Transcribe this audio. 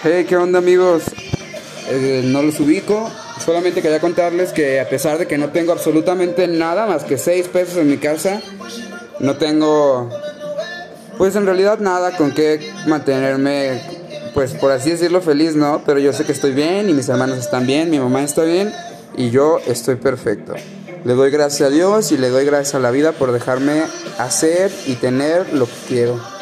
Hey, ¿qué onda amigos? Eh, no los ubico, solamente quería contarles que a pesar de que no tengo absolutamente nada más que 6 pesos en mi casa, no tengo, pues en realidad nada con que mantenerme, pues por así decirlo, feliz, ¿no? Pero yo sé que estoy bien y mis hermanos están bien, mi mamá está bien y yo estoy perfecto. Le doy gracias a Dios y le doy gracias a la vida por dejarme hacer y tener lo que quiero.